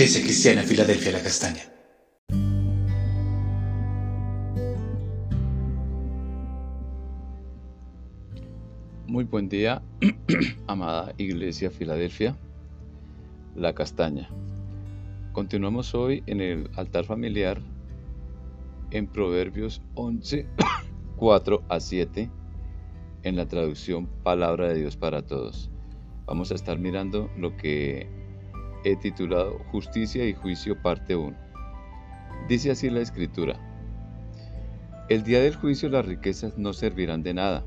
Iglesia Cristiana Filadelfia La Castaña. Muy buen día, amada Iglesia Filadelfia La Castaña. Continuamos hoy en el altar familiar en Proverbios 11, 4 a 7, en la traducción Palabra de Dios para Todos. Vamos a estar mirando lo que he titulado Justicia y Juicio parte 1. Dice así la escritura. El día del juicio las riquezas no servirán de nada,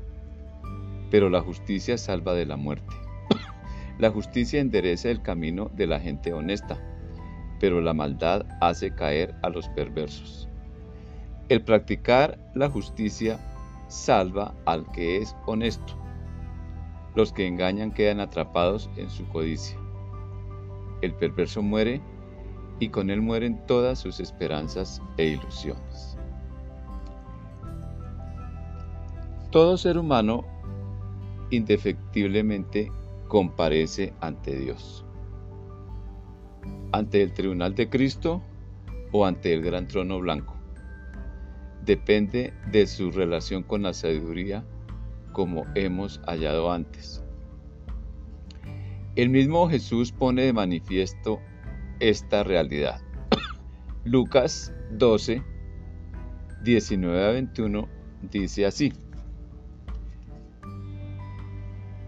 pero la justicia salva de la muerte. la justicia endereza el camino de la gente honesta, pero la maldad hace caer a los perversos. El practicar la justicia salva al que es honesto los que engañan quedan atrapados en su codicia. El perverso muere y con él mueren todas sus esperanzas e ilusiones. Todo ser humano indefectiblemente comparece ante Dios, ante el tribunal de Cristo o ante el gran trono blanco. Depende de su relación con la sabiduría como hemos hallado antes. El mismo Jesús pone de manifiesto esta realidad. Lucas 12, 19 a 21 dice así.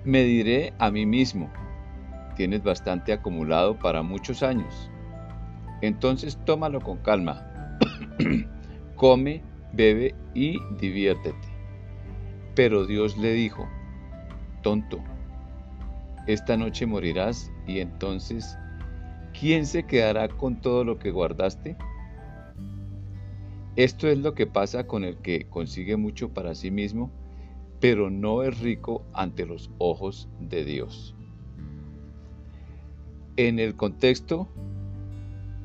Me diré a mí mismo, tienes bastante acumulado para muchos años. Entonces tómalo con calma. Come, bebe y diviértete. Pero Dios le dijo, tonto, esta noche morirás y entonces, ¿quién se quedará con todo lo que guardaste? Esto es lo que pasa con el que consigue mucho para sí mismo, pero no es rico ante los ojos de Dios. En el contexto,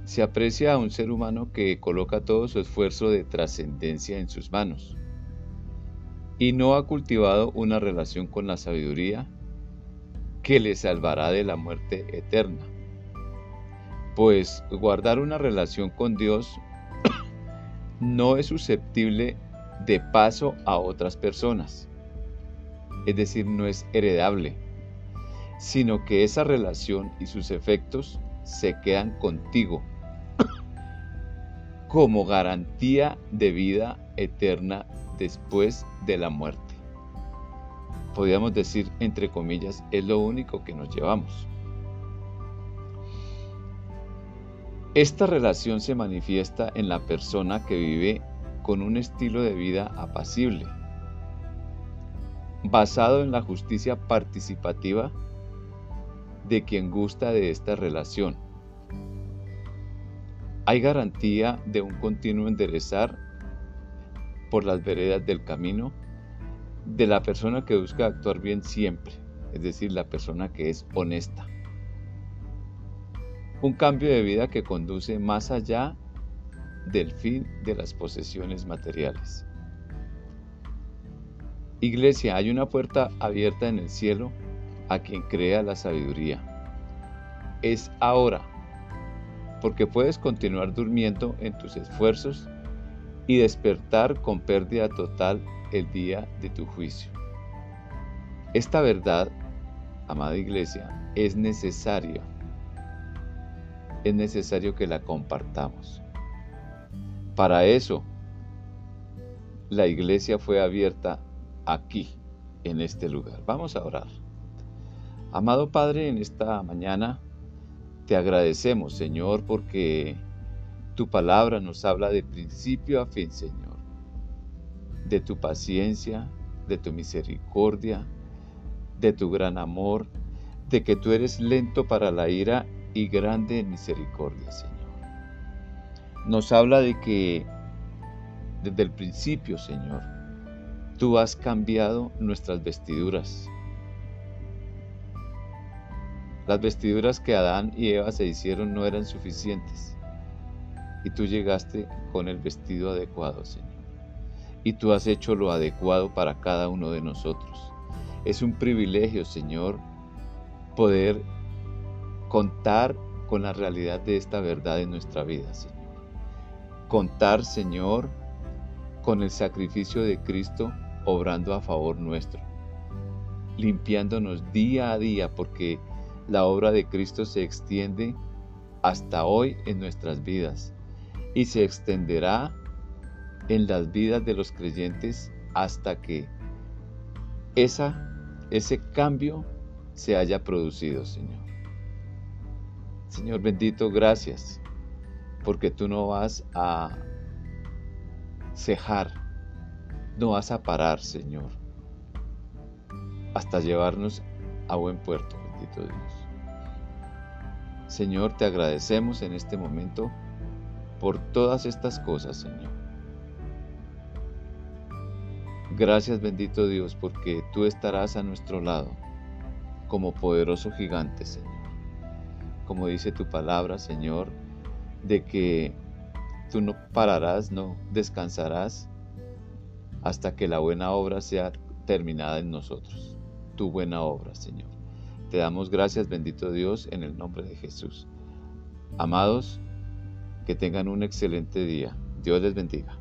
se aprecia a un ser humano que coloca todo su esfuerzo de trascendencia en sus manos y no ha cultivado una relación con la sabiduría que le salvará de la muerte eterna. Pues guardar una relación con Dios no es susceptible de paso a otras personas, es decir, no es heredable, sino que esa relación y sus efectos se quedan contigo como garantía de vida eterna después de la muerte. Podríamos decir, entre comillas, es lo único que nos llevamos. Esta relación se manifiesta en la persona que vive con un estilo de vida apacible, basado en la justicia participativa de quien gusta de esta relación. Hay garantía de un continuo enderezar por las veredas del camino de la persona que busca actuar bien siempre, es decir, la persona que es honesta. Un cambio de vida que conduce más allá del fin de las posesiones materiales. Iglesia, hay una puerta abierta en el cielo a quien crea la sabiduría. Es ahora, porque puedes continuar durmiendo en tus esfuerzos y despertar con pérdida total el día de tu juicio. Esta verdad, amada iglesia, es necesaria. Es necesario que la compartamos. Para eso, la iglesia fue abierta aquí, en este lugar. Vamos a orar. Amado Padre, en esta mañana te agradecemos, Señor, porque tu palabra nos habla de principio a fin, Señor, de tu paciencia, de tu misericordia, de tu gran amor, de que tú eres lento para la ira y grande en misericordia, Señor. Nos habla de que desde el principio, Señor, tú has cambiado nuestras vestiduras. Las vestiduras que Adán y Eva se hicieron no eran suficientes y tú llegaste con el vestido adecuado, Señor. Y tú has hecho lo adecuado para cada uno de nosotros. Es un privilegio, Señor, poder contar con la realidad de esta verdad en nuestra vida, Señor. Contar, Señor, con el sacrificio de Cristo obrando a favor nuestro, limpiándonos día a día porque la obra de Cristo se extiende hasta hoy en nuestras vidas y se extenderá en las vidas de los creyentes hasta que esa, ese cambio se haya producido, Señor. Señor bendito, gracias, porque tú no vas a cejar, no vas a parar, Señor, hasta llevarnos a buen puerto, bendito Dios. Señor, te agradecemos en este momento por todas estas cosas, Señor. Gracias, bendito Dios, porque tú estarás a nuestro lado como poderoso gigante, Señor. Como dice tu palabra, Señor, de que tú no pararás, no descansarás hasta que la buena obra sea terminada en nosotros. Tu buena obra, Señor. Te damos gracias, bendito Dios, en el nombre de Jesús. Amados, que tengan un excelente día. Dios les bendiga.